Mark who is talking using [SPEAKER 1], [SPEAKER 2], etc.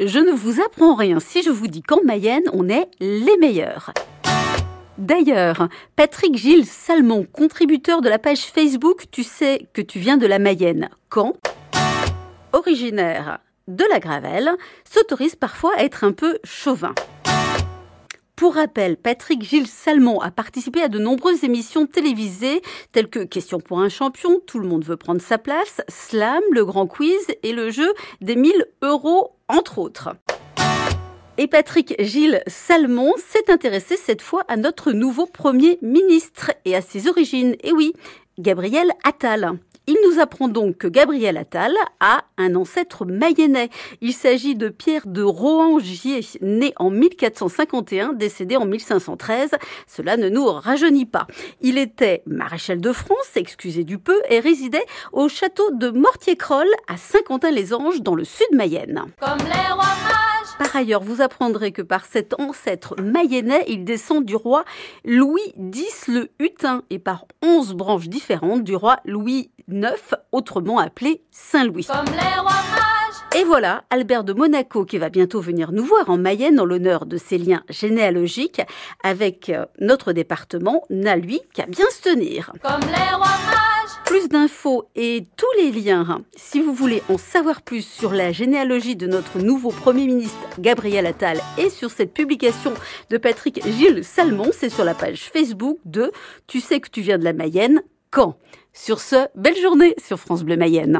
[SPEAKER 1] Je ne vous apprends rien si je vous dis qu'en Mayenne, on est les meilleurs. D'ailleurs, Patrick Gilles Salmon, contributeur de la page Facebook Tu sais que tu viens de la Mayenne, quand? Originaire de la Gravelle, s'autorise parfois à être un peu chauvin. Pour rappel, Patrick Gilles Salmon a participé à de nombreuses émissions télévisées telles que Question pour un champion, Tout le monde veut prendre sa place, Slam, le grand quiz et le jeu des 1000 euros, entre autres. Et Patrick Gilles Salmon s'est intéressé cette fois à notre nouveau Premier ministre et à ses origines. Et oui, Gabriel Attal. Il nous apprend donc que Gabriel Attal a un ancêtre mayennais. Il s'agit de Pierre de Rohangier, né en 1451, décédé en 1513. Cela ne nous rajeunit pas. Il était maréchal de France, excusez du peu, et résidait au château de Mortier-Croll à Saint-Quentin-les-Anges dans le sud Mayenne. Par ailleurs, vous apprendrez que par cet ancêtre mayennais, il descend du roi Louis X le Hutin et par onze branches différentes du roi Louis IX, autrement appelé Saint-Louis.
[SPEAKER 2] Comme les rois mages.
[SPEAKER 1] Et voilà, Albert de Monaco qui va bientôt venir nous voir en Mayenne en l'honneur de ses liens généalogiques avec euh, notre département, n'a lui qu'à bien se tenir.
[SPEAKER 2] Comme les rois mages.
[SPEAKER 1] Plus d'infos et tous les liens, si vous voulez en savoir plus sur la généalogie de notre nouveau Premier ministre Gabriel Attal et sur cette publication de Patrick Gilles Salmon, c'est sur la page Facebook de Tu sais que tu viens de la Mayenne, quand? Sur ce, belle journée sur France Bleu Mayenne.